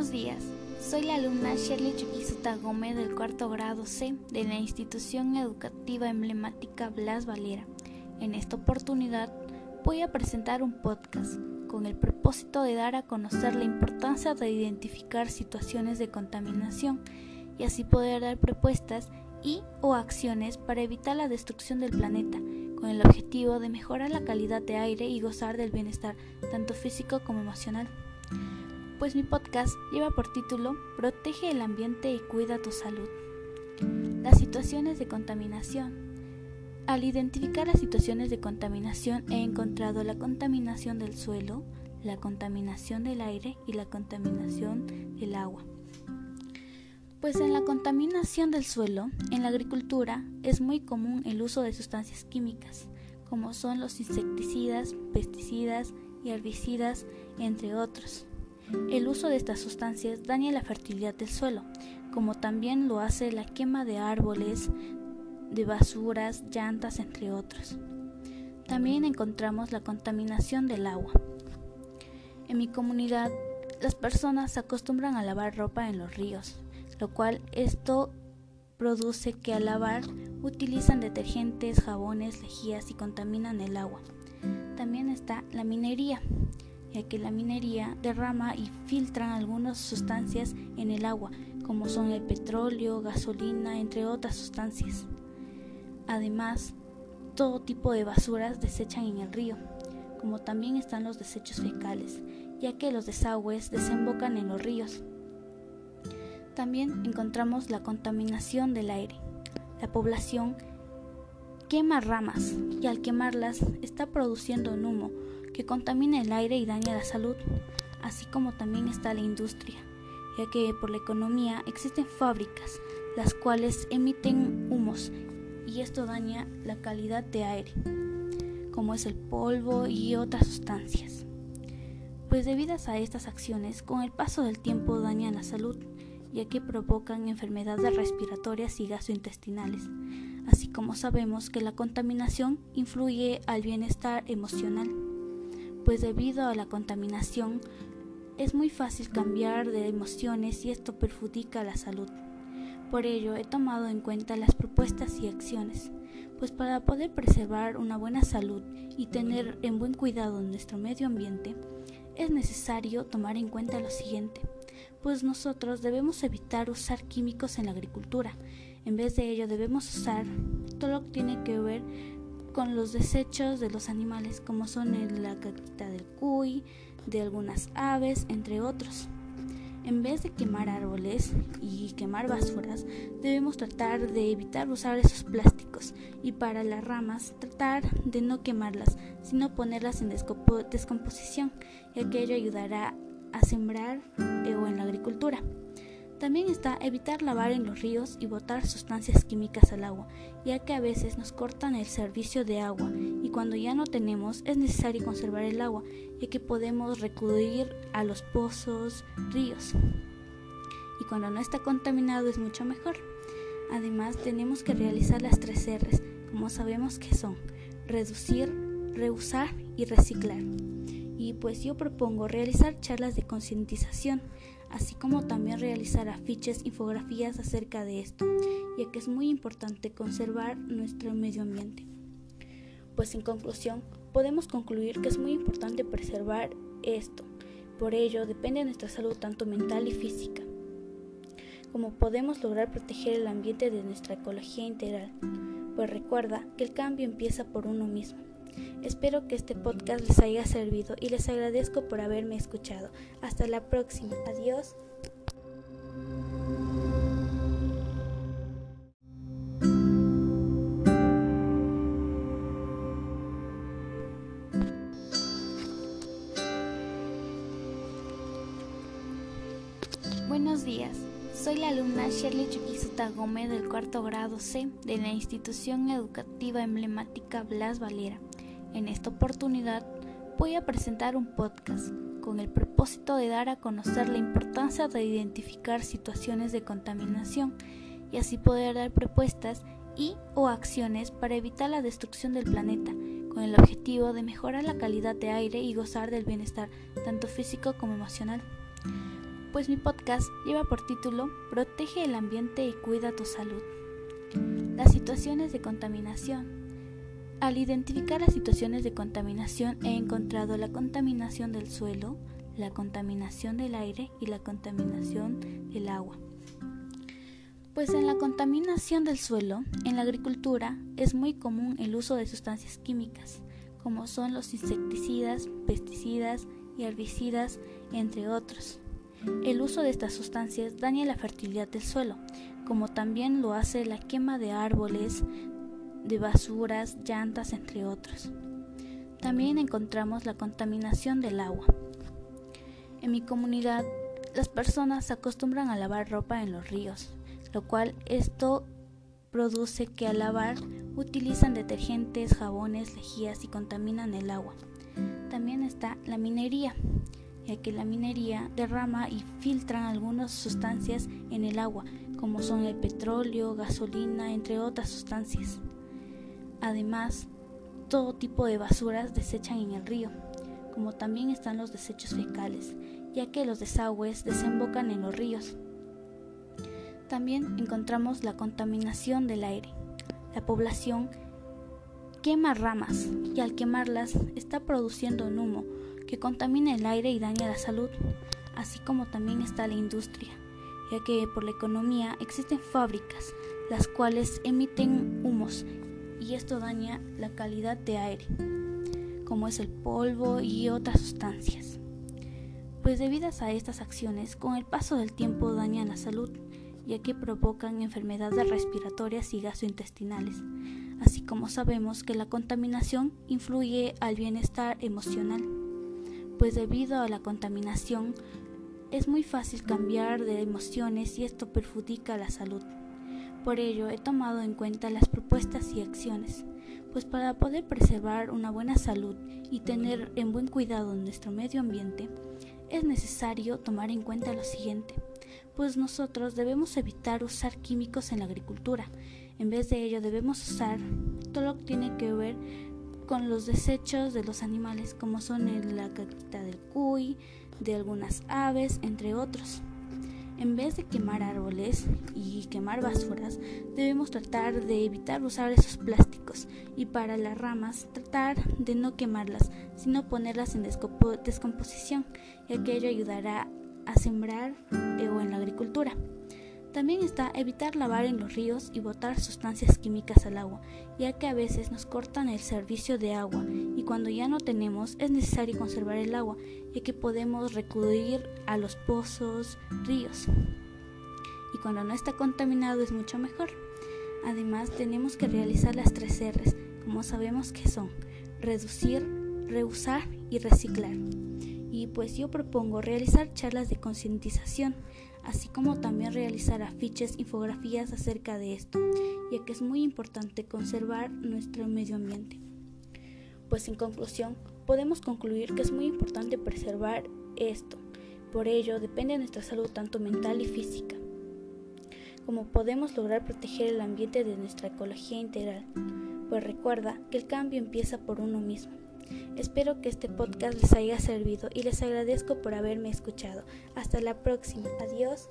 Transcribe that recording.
Buenos días, soy la alumna Shirley Chuquisuta Gómez del cuarto grado C de la institución educativa emblemática Blas Valera. En esta oportunidad voy a presentar un podcast con el propósito de dar a conocer la importancia de identificar situaciones de contaminación y así poder dar propuestas y o acciones para evitar la destrucción del planeta con el objetivo de mejorar la calidad de aire y gozar del bienestar tanto físico como emocional. Pues mi podcast lleva por título Protege el ambiente y cuida tu salud. Las situaciones de contaminación. Al identificar las situaciones de contaminación he encontrado la contaminación del suelo, la contaminación del aire y la contaminación del agua. Pues en la contaminación del suelo, en la agricultura, es muy común el uso de sustancias químicas, como son los insecticidas, pesticidas y herbicidas, entre otros. El uso de estas sustancias daña la fertilidad del suelo, como también lo hace la quema de árboles, de basuras, llantas, entre otros. También encontramos la contaminación del agua. En mi comunidad, las personas se acostumbran a lavar ropa en los ríos, lo cual esto produce que al lavar utilizan detergentes, jabones, lejías y contaminan el agua. También está la minería, ya que la minería derrama y filtra algunas sustancias en el agua, como son el petróleo, gasolina, entre otras sustancias. Además, todo tipo de basuras desechan en el río, como también están los desechos fecales, ya que los desagües desembocan en los ríos. También encontramos la contaminación del aire. La población quema ramas y al quemarlas está produciendo humo que contamina el aire y daña la salud, así como también está la industria, ya que por la economía existen fábricas las cuales emiten humos y esto daña la calidad de aire, como es el polvo y otras sustancias. Pues debidas a estas acciones, con el paso del tiempo dañan la salud ya que provocan enfermedades respiratorias y gastrointestinales, así como sabemos que la contaminación influye al bienestar emocional, pues debido a la contaminación es muy fácil cambiar de emociones y esto perjudica la salud. Por ello he tomado en cuenta las propuestas y acciones, pues para poder preservar una buena salud y tener en buen cuidado nuestro medio ambiente, es necesario tomar en cuenta lo siguiente pues nosotros debemos evitar usar químicos en la agricultura. En vez de ello debemos usar todo lo que tiene que ver con los desechos de los animales, como son la caquita del cuy, de algunas aves, entre otros. En vez de quemar árboles y quemar basuras, debemos tratar de evitar usar esos plásticos y para las ramas tratar de no quemarlas, sino ponerlas en descomposición, ya que ello ayudará a sembrar eh, o en la agricultura. También está evitar lavar en los ríos y botar sustancias químicas al agua, ya que a veces nos cortan el servicio de agua y cuando ya no tenemos es necesario conservar el agua, ya que podemos recurrir a los pozos, ríos. Y cuando no está contaminado es mucho mejor. Además tenemos que realizar las tres R's, como sabemos que son reducir, reusar y reciclar y pues yo propongo realizar charlas de concientización, así como también realizar afiches, infografías acerca de esto, ya que es muy importante conservar nuestro medio ambiente. Pues en conclusión, podemos concluir que es muy importante preservar esto, por ello depende de nuestra salud tanto mental y física, como podemos lograr proteger el ambiente de nuestra ecología integral, pues recuerda que el cambio empieza por uno mismo. Espero que este podcast les haya servido y les agradezco por haberme escuchado. Hasta la próxima. Adiós. Buenos días. Soy la alumna Shirley Chuquisuta Gómez del cuarto grado C de la institución educativa emblemática Blas Valera. En esta oportunidad voy a presentar un podcast con el propósito de dar a conocer la importancia de identificar situaciones de contaminación y así poder dar propuestas y o acciones para evitar la destrucción del planeta, con el objetivo de mejorar la calidad de aire y gozar del bienestar tanto físico como emocional. pues mi podcast lleva por título Protege el ambiente y cuida tu salud. Las situaciones de contaminación. Al identificar las situaciones de contaminación he encontrado la contaminación del suelo, la contaminación del aire y la contaminación del agua. Pues en la contaminación del suelo, en la agricultura, es muy común el uso de sustancias químicas, como son los insecticidas, pesticidas y herbicidas, entre otros. El uso de estas sustancias daña la fertilidad del suelo, como también lo hace la quema de árboles, de basuras, llantas, entre otros. También encontramos la contaminación del agua. En mi comunidad, las personas se acostumbran a lavar ropa en los ríos, lo cual esto produce que al lavar utilizan detergentes, jabones, lejías y contaminan el agua. También está la minería, ya que la minería derrama y filtra algunas sustancias en el agua, como son el petróleo, gasolina, entre otras sustancias. Además, todo tipo de basuras desechan en el río, como también están los desechos fecales, ya que los desagües desembocan en los ríos. También encontramos la contaminación del aire. La población quema ramas y al quemarlas está produciendo un humo que contamina el aire y daña la salud, así como también está la industria, ya que por la economía existen fábricas las cuales emiten humos y esto daña la calidad de aire, como es el polvo y otras sustancias. Pues debidas a estas acciones, con el paso del tiempo dañan la salud, ya que provocan enfermedades respiratorias y gastrointestinales, así como sabemos que la contaminación influye al bienestar emocional, pues debido a la contaminación es muy fácil cambiar de emociones y esto perjudica la salud. Por ello he tomado en cuenta las propuestas y acciones, pues para poder preservar una buena salud y tener en buen cuidado nuestro medio ambiente, es necesario tomar en cuenta lo siguiente, pues nosotros debemos evitar usar químicos en la agricultura, en vez de ello debemos usar todo lo que tiene que ver con los desechos de los animales como son la caquita del cuy, de algunas aves, entre otros. En vez de quemar árboles y quemar basuras, debemos tratar de evitar usar esos plásticos y para las ramas tratar de no quemarlas, sino ponerlas en descomposición, ya que ello ayudará a sembrar eh, o en la agricultura. También está evitar lavar en los ríos y botar sustancias químicas al agua, ya que a veces nos cortan el servicio de agua y cuando ya no tenemos es necesario conservar el agua, ya que podemos recurrir a los pozos, ríos. Y cuando no está contaminado es mucho mejor. Además tenemos que realizar las tres R's, como sabemos que son reducir, reusar y reciclar. Y pues yo propongo realizar charlas de concientización así como también realizar afiches, infografías acerca de esto, ya que es muy importante conservar nuestro medio ambiente. Pues en conclusión, podemos concluir que es muy importante preservar esto, por ello depende de nuestra salud tanto mental y física, como podemos lograr proteger el ambiente de nuestra ecología integral, pues recuerda que el cambio empieza por uno mismo. Espero que este podcast les haya servido y les agradezco por haberme escuchado. Hasta la próxima. Adiós.